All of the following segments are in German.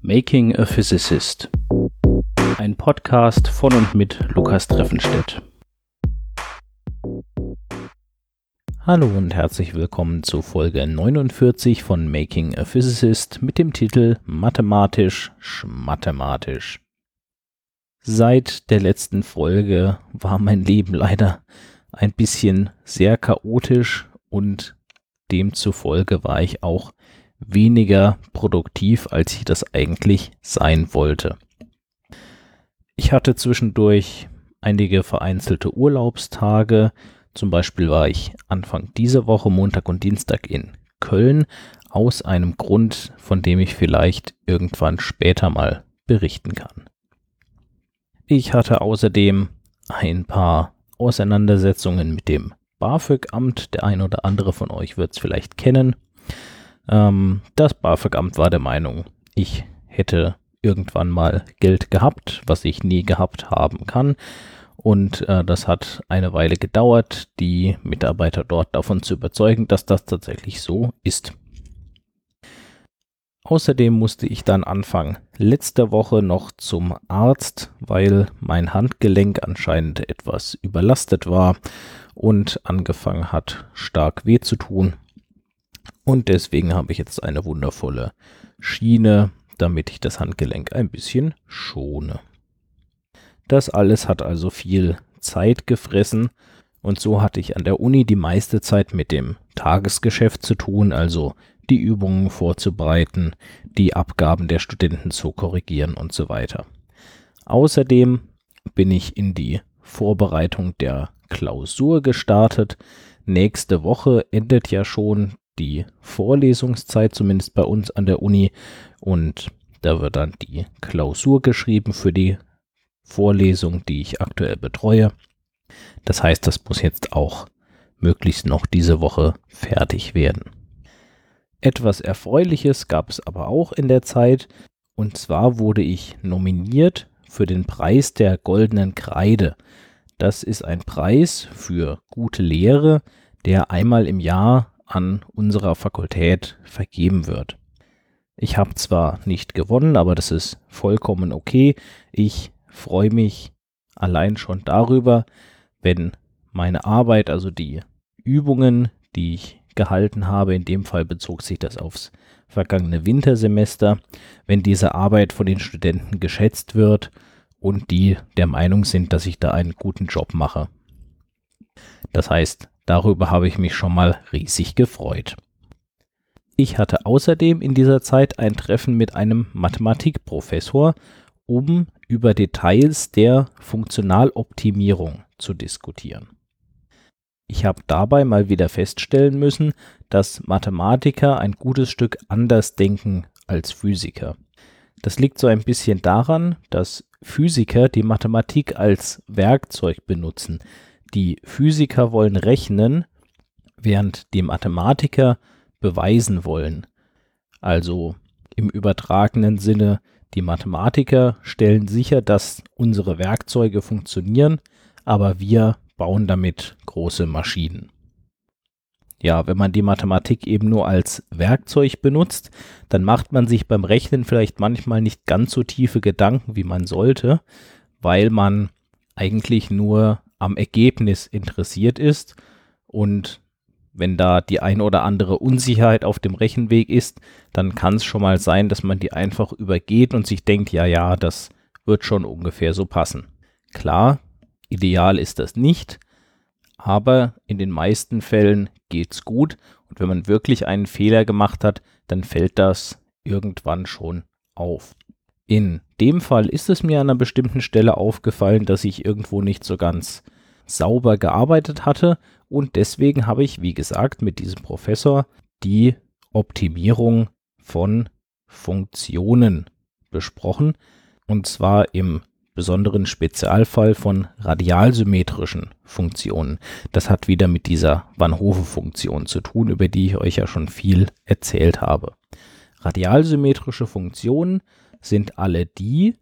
Making a Physicist. Ein Podcast von und mit Lukas Treffenstedt. Hallo und herzlich willkommen zu Folge 49 von Making a Physicist mit dem Titel Mathematisch Schmathematisch. Seit der letzten Folge war mein Leben leider ein bisschen sehr chaotisch und demzufolge war ich auch weniger produktiv, als ich das eigentlich sein wollte. Ich hatte zwischendurch einige vereinzelte Urlaubstage. Zum Beispiel war ich Anfang dieser Woche, Montag und Dienstag in Köln, aus einem Grund, von dem ich vielleicht irgendwann später mal berichten kann. Ich hatte außerdem ein paar Auseinandersetzungen mit dem BAföG-Amt. Der ein oder andere von euch wird es vielleicht kennen. Ähm, das BAföG-Amt war der Meinung, ich hätte irgendwann mal Geld gehabt, was ich nie gehabt haben kann. Und äh, das hat eine Weile gedauert, die Mitarbeiter dort davon zu überzeugen, dass das tatsächlich so ist. Außerdem musste ich dann Anfang letzter Woche noch zum Arzt, weil mein Handgelenk anscheinend etwas überlastet war und angefangen hat stark weh zu tun. Und deswegen habe ich jetzt eine wundervolle Schiene, damit ich das Handgelenk ein bisschen schone. Das alles hat also viel Zeit gefressen und so hatte ich an der Uni die meiste Zeit mit dem Tagesgeschäft zu tun, also die Übungen vorzubereiten, die Abgaben der Studenten zu korrigieren und so weiter. Außerdem bin ich in die Vorbereitung der Klausur gestartet. Nächste Woche endet ja schon die Vorlesungszeit, zumindest bei uns an der Uni. Und da wird dann die Klausur geschrieben für die Vorlesung, die ich aktuell betreue. Das heißt, das muss jetzt auch möglichst noch diese Woche fertig werden. Etwas Erfreuliches gab es aber auch in der Zeit. Und zwar wurde ich nominiert für den Preis der goldenen Kreide. Das ist ein Preis für gute Lehre, der einmal im Jahr an unserer Fakultät vergeben wird. Ich habe zwar nicht gewonnen, aber das ist vollkommen okay. Ich freue mich allein schon darüber, wenn meine Arbeit, also die Übungen, die ich gehalten habe, in dem Fall bezog sich das aufs vergangene Wintersemester, wenn diese Arbeit von den Studenten geschätzt wird und die der Meinung sind, dass ich da einen guten Job mache. Das heißt, Darüber habe ich mich schon mal riesig gefreut. Ich hatte außerdem in dieser Zeit ein Treffen mit einem Mathematikprofessor, um über Details der Funktionaloptimierung zu diskutieren. Ich habe dabei mal wieder feststellen müssen, dass Mathematiker ein gutes Stück anders denken als Physiker. Das liegt so ein bisschen daran, dass Physiker die Mathematik als Werkzeug benutzen, die Physiker wollen rechnen, während die Mathematiker beweisen wollen. Also im übertragenen Sinne, die Mathematiker stellen sicher, dass unsere Werkzeuge funktionieren, aber wir bauen damit große Maschinen. Ja, wenn man die Mathematik eben nur als Werkzeug benutzt, dann macht man sich beim Rechnen vielleicht manchmal nicht ganz so tiefe Gedanken, wie man sollte, weil man eigentlich nur am Ergebnis interessiert ist und wenn da die ein oder andere Unsicherheit auf dem Rechenweg ist, dann kann es schon mal sein, dass man die einfach übergeht und sich denkt, ja, ja, das wird schon ungefähr so passen. Klar, ideal ist das nicht, aber in den meisten Fällen geht's gut und wenn man wirklich einen Fehler gemacht hat, dann fällt das irgendwann schon auf. In dem Fall ist es mir an einer bestimmten Stelle aufgefallen, dass ich irgendwo nicht so ganz sauber gearbeitet hatte und deswegen habe ich, wie gesagt, mit diesem Professor die Optimierung von Funktionen besprochen und zwar im besonderen Spezialfall von radialsymmetrischen Funktionen. Das hat wieder mit dieser Van Hove-Funktion zu tun, über die ich euch ja schon viel erzählt habe. Radialsymmetrische Funktionen sind alle die,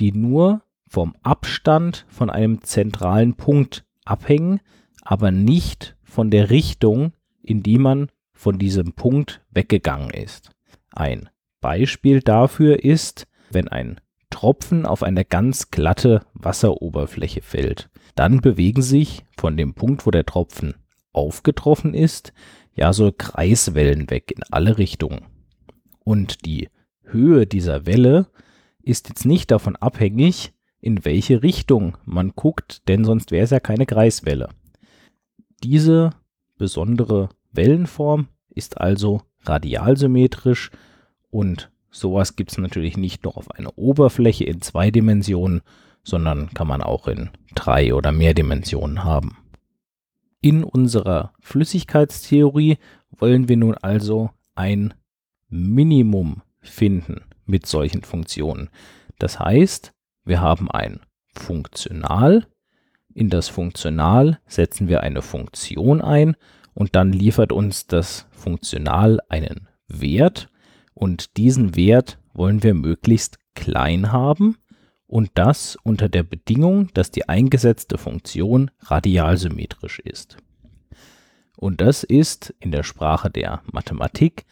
die nur vom Abstand von einem zentralen Punkt abhängen, aber nicht von der Richtung, in die man von diesem Punkt weggegangen ist. Ein Beispiel dafür ist, wenn ein Tropfen auf eine ganz glatte Wasseroberfläche fällt, dann bewegen sich von dem Punkt, wo der Tropfen aufgetroffen ist, ja so Kreiswellen weg in alle Richtungen. Und die Höhe dieser Welle ist jetzt nicht davon abhängig, in welche Richtung man guckt, denn sonst wäre es ja keine Kreiswelle. Diese besondere Wellenform ist also radialsymmetrisch und sowas gibt es natürlich nicht nur auf einer Oberfläche in zwei Dimensionen, sondern kann man auch in drei oder mehr Dimensionen haben. In unserer Flüssigkeitstheorie wollen wir nun also ein Minimum finden mit solchen Funktionen. Das heißt, wir haben ein Funktional, in das Funktional setzen wir eine Funktion ein und dann liefert uns das Funktional einen Wert und diesen Wert wollen wir möglichst klein haben und das unter der Bedingung, dass die eingesetzte Funktion radialsymmetrisch ist. Und das ist in der Sprache der Mathematik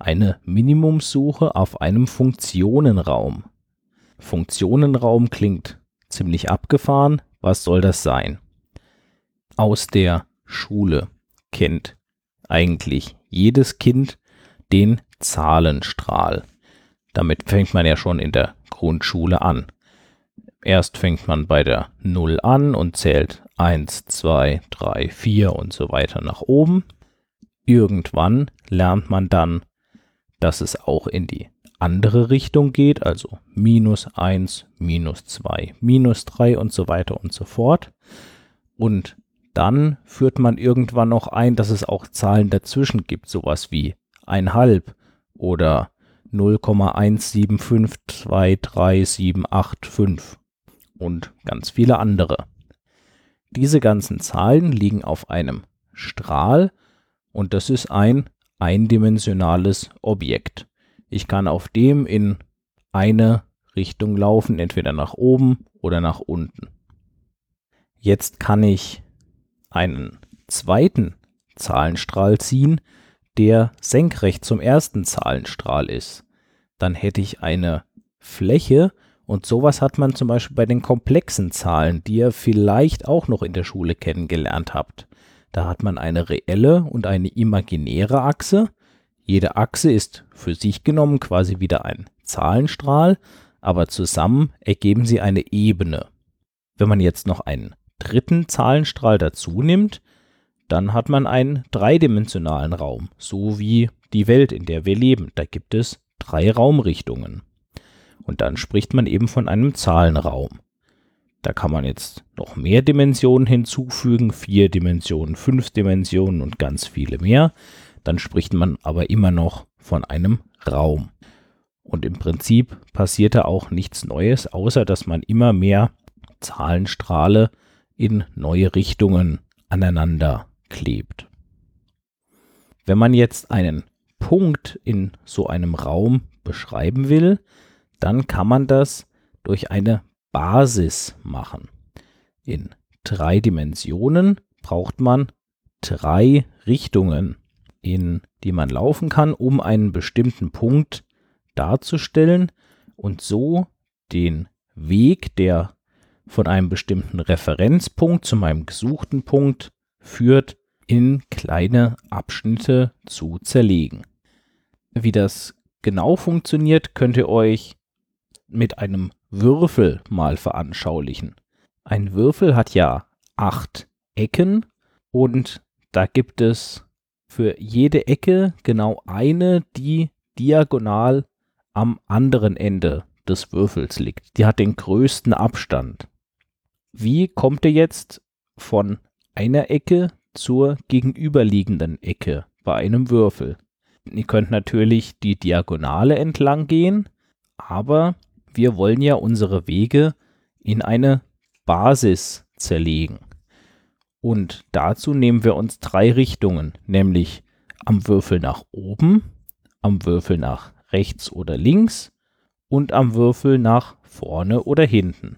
eine Minimumsuche auf einem Funktionenraum. Funktionenraum klingt ziemlich abgefahren. Was soll das sein? Aus der Schule kennt eigentlich jedes Kind den Zahlenstrahl. Damit fängt man ja schon in der Grundschule an. Erst fängt man bei der 0 an und zählt 1, 2, 3, 4 und so weiter nach oben. Irgendwann lernt man dann, dass es auch in die andere Richtung geht, also minus 1, minus 2, minus 3 und so weiter und so fort. Und dann führt man irgendwann noch ein, dass es auch Zahlen dazwischen gibt, sowas wie 1,5 oder 0,17523785 und ganz viele andere. Diese ganzen Zahlen liegen auf einem Strahl und das ist ein eindimensionales Objekt. Ich kann auf dem in eine Richtung laufen, entweder nach oben oder nach unten. Jetzt kann ich einen zweiten Zahlenstrahl ziehen, der senkrecht zum ersten Zahlenstrahl ist. Dann hätte ich eine Fläche, und sowas hat man zum Beispiel bei den komplexen Zahlen, die ihr vielleicht auch noch in der Schule kennengelernt habt. Da hat man eine reelle und eine imaginäre Achse. Jede Achse ist für sich genommen quasi wieder ein Zahlenstrahl, aber zusammen ergeben sie eine Ebene. Wenn man jetzt noch einen dritten Zahlenstrahl dazu nimmt, dann hat man einen dreidimensionalen Raum, so wie die Welt, in der wir leben. Da gibt es drei Raumrichtungen. Und dann spricht man eben von einem Zahlenraum. Da kann man jetzt noch mehr Dimensionen hinzufügen, vier Dimensionen, fünf Dimensionen und ganz viele mehr. Dann spricht man aber immer noch von einem Raum. Und im Prinzip passiert da auch nichts Neues, außer dass man immer mehr Zahlenstrahle in neue Richtungen aneinander klebt. Wenn man jetzt einen Punkt in so einem Raum beschreiben will, dann kann man das durch eine Basis machen. In drei Dimensionen braucht man drei Richtungen, in die man laufen kann, um einen bestimmten Punkt darzustellen und so den Weg, der von einem bestimmten Referenzpunkt zu meinem gesuchten Punkt führt, in kleine Abschnitte zu zerlegen. Wie das genau funktioniert, könnt ihr euch mit einem Würfel mal veranschaulichen. Ein Würfel hat ja acht Ecken und da gibt es für jede Ecke genau eine, die diagonal am anderen Ende des Würfels liegt. Die hat den größten Abstand. Wie kommt ihr jetzt von einer Ecke zur gegenüberliegenden Ecke bei einem Würfel? Ihr könnt natürlich die Diagonale entlang gehen, aber wir wollen ja unsere Wege in eine Basis zerlegen. Und dazu nehmen wir uns drei Richtungen, nämlich am Würfel nach oben, am Würfel nach rechts oder links und am Würfel nach vorne oder hinten.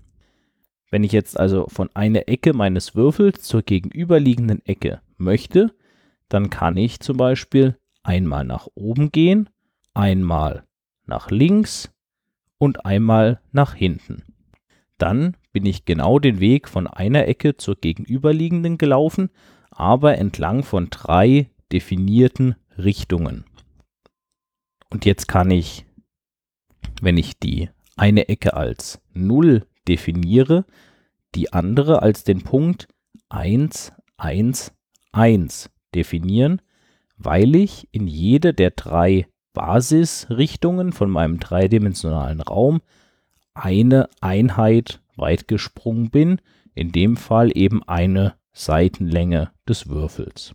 Wenn ich jetzt also von einer Ecke meines Würfels zur gegenüberliegenden Ecke möchte, dann kann ich zum Beispiel einmal nach oben gehen, einmal nach links und einmal nach hinten. Dann bin ich genau den Weg von einer Ecke zur gegenüberliegenden gelaufen, aber entlang von drei definierten Richtungen. Und jetzt kann ich, wenn ich die eine Ecke als 0 definiere, die andere als den Punkt 1, 1, 1 definieren, weil ich in jede der drei Basisrichtungen von meinem dreidimensionalen Raum eine Einheit weit gesprungen bin, in dem Fall eben eine Seitenlänge des Würfels.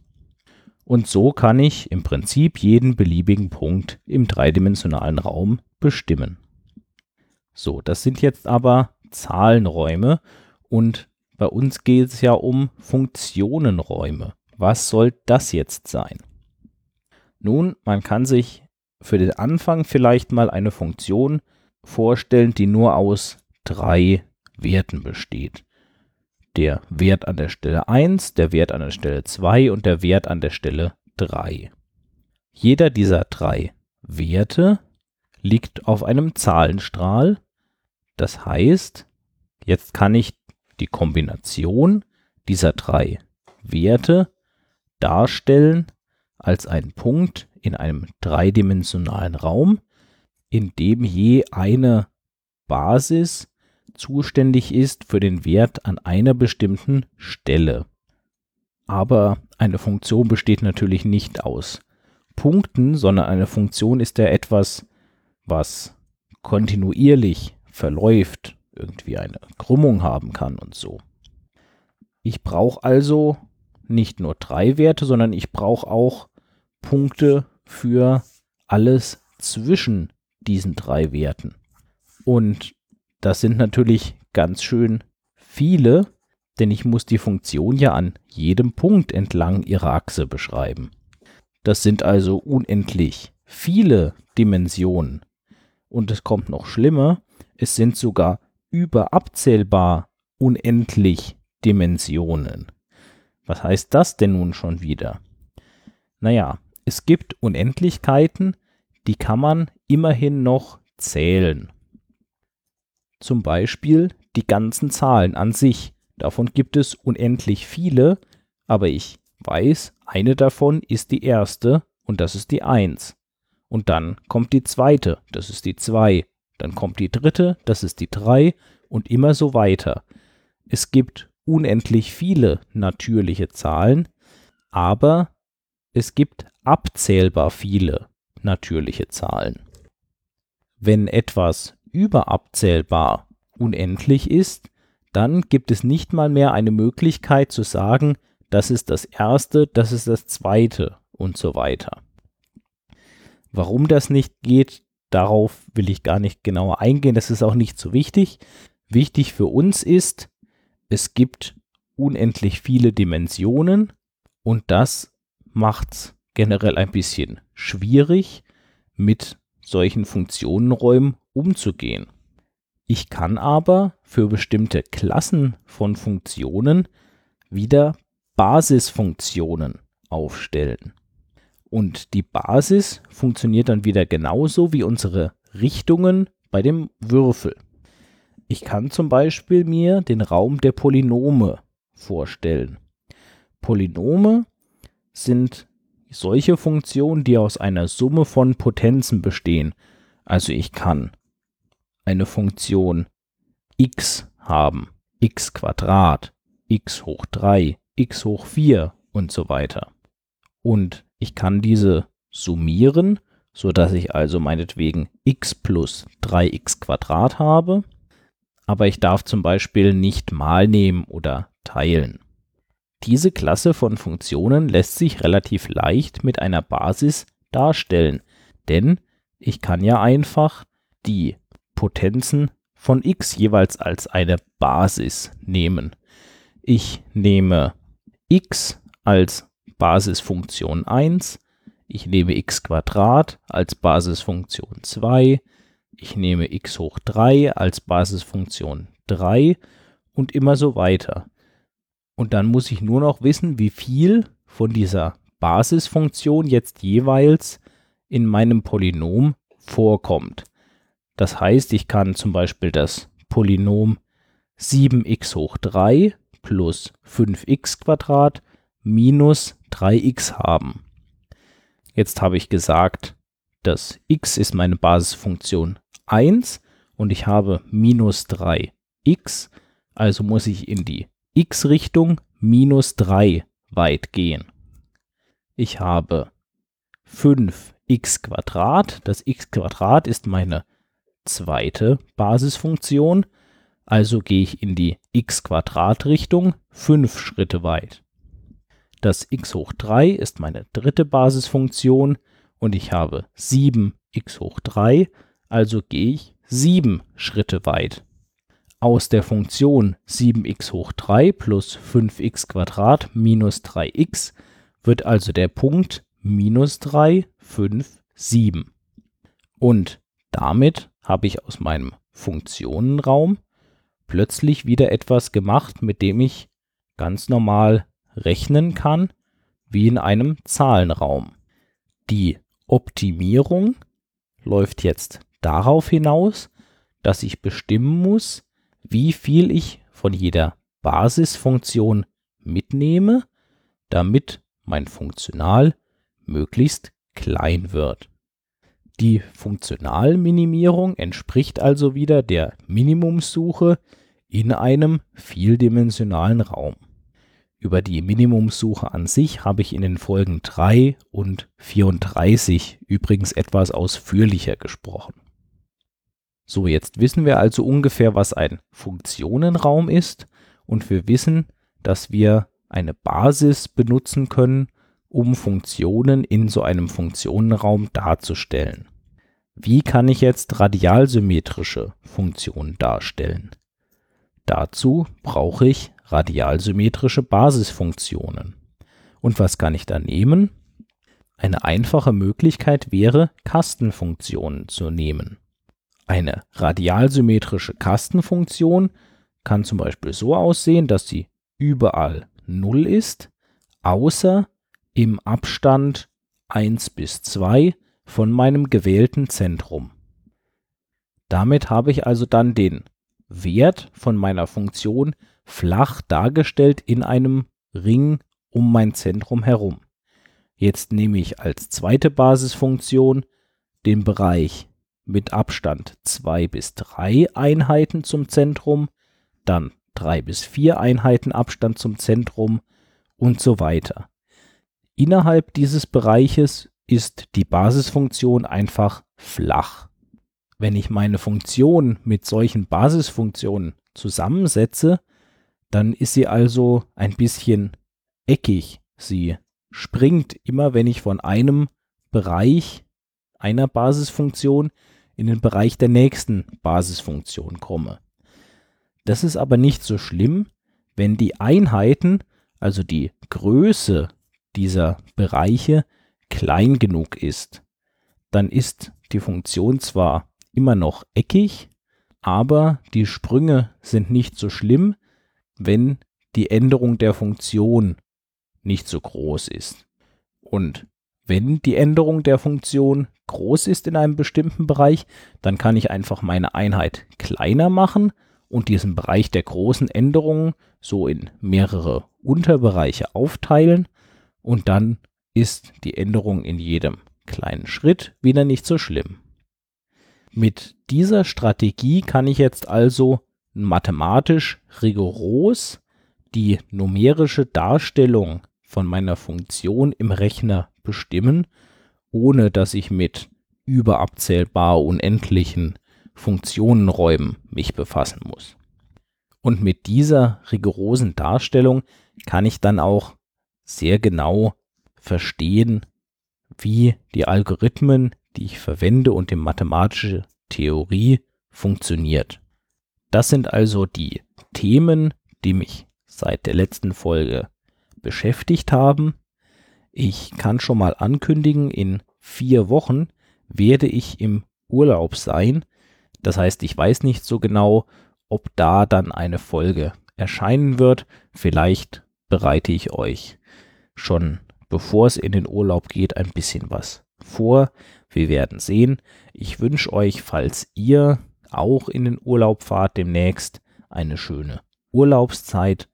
Und so kann ich im Prinzip jeden beliebigen Punkt im dreidimensionalen Raum bestimmen. So, das sind jetzt aber Zahlenräume und bei uns geht es ja um Funktionenräume. Was soll das jetzt sein? Nun, man kann sich für den Anfang vielleicht mal eine Funktion vorstellen, die nur aus drei Werten besteht. Der Wert an der Stelle 1, der Wert an der Stelle 2 und der Wert an der Stelle 3. Jeder dieser drei Werte liegt auf einem Zahlenstrahl. Das heißt, jetzt kann ich die Kombination dieser drei Werte darstellen als einen Punkt in einem dreidimensionalen Raum, in dem je eine Basis zuständig ist für den Wert an einer bestimmten Stelle. Aber eine Funktion besteht natürlich nicht aus Punkten, sondern eine Funktion ist ja etwas, was kontinuierlich verläuft, irgendwie eine Krümmung haben kann und so. Ich brauche also nicht nur drei Werte, sondern ich brauche auch Punkte für alles zwischen diesen drei Werten. Und das sind natürlich ganz schön viele, denn ich muss die Funktion ja an jedem Punkt entlang ihrer Achse beschreiben. Das sind also unendlich viele Dimensionen. Und es kommt noch schlimmer, es sind sogar überabzählbar unendlich Dimensionen. Was heißt das denn nun schon wieder? Naja, es gibt Unendlichkeiten, die kann man immerhin noch zählen. Zum Beispiel die ganzen Zahlen an sich. Davon gibt es unendlich viele, aber ich weiß, eine davon ist die erste und das ist die 1. Und dann kommt die zweite, das ist die 2. Dann kommt die dritte, das ist die 3 und immer so weiter. Es gibt unendlich viele natürliche Zahlen, aber es gibt abzählbar viele natürliche Zahlen. Wenn etwas überabzählbar unendlich ist, dann gibt es nicht mal mehr eine Möglichkeit zu sagen, das ist das erste, das ist das zweite und so weiter. Warum das nicht geht, darauf will ich gar nicht genauer eingehen, das ist auch nicht so wichtig. Wichtig für uns ist, es gibt unendlich viele Dimensionen und das macht es generell ein bisschen schwierig, mit solchen Funktionenräumen umzugehen. Ich kann aber für bestimmte Klassen von Funktionen wieder Basisfunktionen aufstellen. Und die Basis funktioniert dann wieder genauso wie unsere Richtungen bei dem Würfel. Ich kann zum Beispiel mir den Raum der Polynome vorstellen. Polynome sind solche Funktionen, die aus einer Summe von Potenzen bestehen. Also ich kann eine Funktion x haben, x Quadrat, x hoch 3, x hoch 4 und so weiter. Und ich kann diese summieren, sodass ich also meinetwegen x plus 3x Quadrat habe aber ich darf zum Beispiel nicht mal nehmen oder teilen. Diese Klasse von Funktionen lässt sich relativ leicht mit einer Basis darstellen, denn ich kann ja einfach die Potenzen von x jeweils als eine Basis nehmen. Ich nehme x als Basisfunktion 1, ich nehme x als Basisfunktion 2, ich nehme x hoch 3 als Basisfunktion 3 und immer so weiter. Und dann muss ich nur noch wissen, wie viel von dieser Basisfunktion jetzt jeweils in meinem Polynom vorkommt. Das heißt, ich kann zum Beispiel das Polynom 7x hoch 3 plus 5x Quadrat minus 3x haben. Jetzt habe ich gesagt, das x ist meine Basisfunktion 1 und ich habe minus 3x, also muss ich in die x-Richtung minus 3 weit gehen. Ich habe 5x Quadrat, das x Quadrat ist meine zweite Basisfunktion, also gehe ich in die x Quadrat Richtung 5 Schritte weit. Das x hoch 3 ist meine dritte Basisfunktion und ich habe 7x hoch 3, also gehe ich 7 Schritte weit. Aus der Funktion 7x hoch 3 plus 5x Quadrat minus 3x wird also der Punkt minus 3, 5, 7. Und damit habe ich aus meinem Funktionenraum plötzlich wieder etwas gemacht, mit dem ich ganz normal rechnen kann, wie in einem Zahlenraum. Die Optimierung läuft jetzt darauf hinaus, dass ich bestimmen muss, wie viel ich von jeder Basisfunktion mitnehme, damit mein Funktional möglichst klein wird. Die Funktionalminimierung entspricht also wieder der Minimumssuche in einem vieldimensionalen Raum. Über die Minimumssuche an sich habe ich in den Folgen 3 und 34 übrigens etwas ausführlicher gesprochen. So, jetzt wissen wir also ungefähr, was ein Funktionenraum ist und wir wissen, dass wir eine Basis benutzen können, um Funktionen in so einem Funktionenraum darzustellen. Wie kann ich jetzt radialsymmetrische Funktionen darstellen? Dazu brauche ich radialsymmetrische Basisfunktionen. Und was kann ich da nehmen? Eine einfache Möglichkeit wäre, Kastenfunktionen zu nehmen. Eine radialsymmetrische Kastenfunktion kann zum Beispiel so aussehen, dass sie überall 0 ist, außer im Abstand 1 bis 2 von meinem gewählten Zentrum. Damit habe ich also dann den Wert von meiner Funktion flach dargestellt in einem Ring um mein Zentrum herum. Jetzt nehme ich als zweite Basisfunktion den Bereich mit Abstand 2 bis 3 Einheiten zum Zentrum, dann 3 bis 4 Einheiten Abstand zum Zentrum und so weiter. Innerhalb dieses Bereiches ist die Basisfunktion einfach flach. Wenn ich meine Funktion mit solchen Basisfunktionen zusammensetze, dann ist sie also ein bisschen eckig. Sie springt immer, wenn ich von einem Bereich einer Basisfunktion in den Bereich der nächsten Basisfunktion komme. Das ist aber nicht so schlimm, wenn die Einheiten, also die Größe dieser Bereiche, klein genug ist. Dann ist die Funktion zwar immer noch eckig, aber die Sprünge sind nicht so schlimm, wenn die Änderung der Funktion nicht so groß ist. Und wenn die Änderung der Funktion groß ist in einem bestimmten Bereich, dann kann ich einfach meine Einheit kleiner machen und diesen Bereich der großen Änderungen so in mehrere Unterbereiche aufteilen und dann ist die Änderung in jedem kleinen Schritt wieder nicht so schlimm. Mit dieser Strategie kann ich jetzt also mathematisch rigoros die numerische Darstellung von meiner Funktion im Rechner bestimmen, ohne dass ich mit überabzählbar unendlichen Funktionenräumen mich befassen muss. Und mit dieser rigorosen Darstellung kann ich dann auch sehr genau verstehen, wie die Algorithmen, die ich verwende und die mathematische Theorie funktioniert. Das sind also die Themen, die mich seit der letzten Folge beschäftigt haben. Ich kann schon mal ankündigen, in vier Wochen werde ich im Urlaub sein. Das heißt, ich weiß nicht so genau, ob da dann eine Folge erscheinen wird. Vielleicht bereite ich euch schon, bevor es in den Urlaub geht, ein bisschen was vor. Wir werden sehen. Ich wünsche euch, falls ihr auch in den Urlaub fahrt demnächst, eine schöne Urlaubszeit.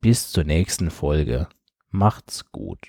Bis zur nächsten Folge. Macht's gut.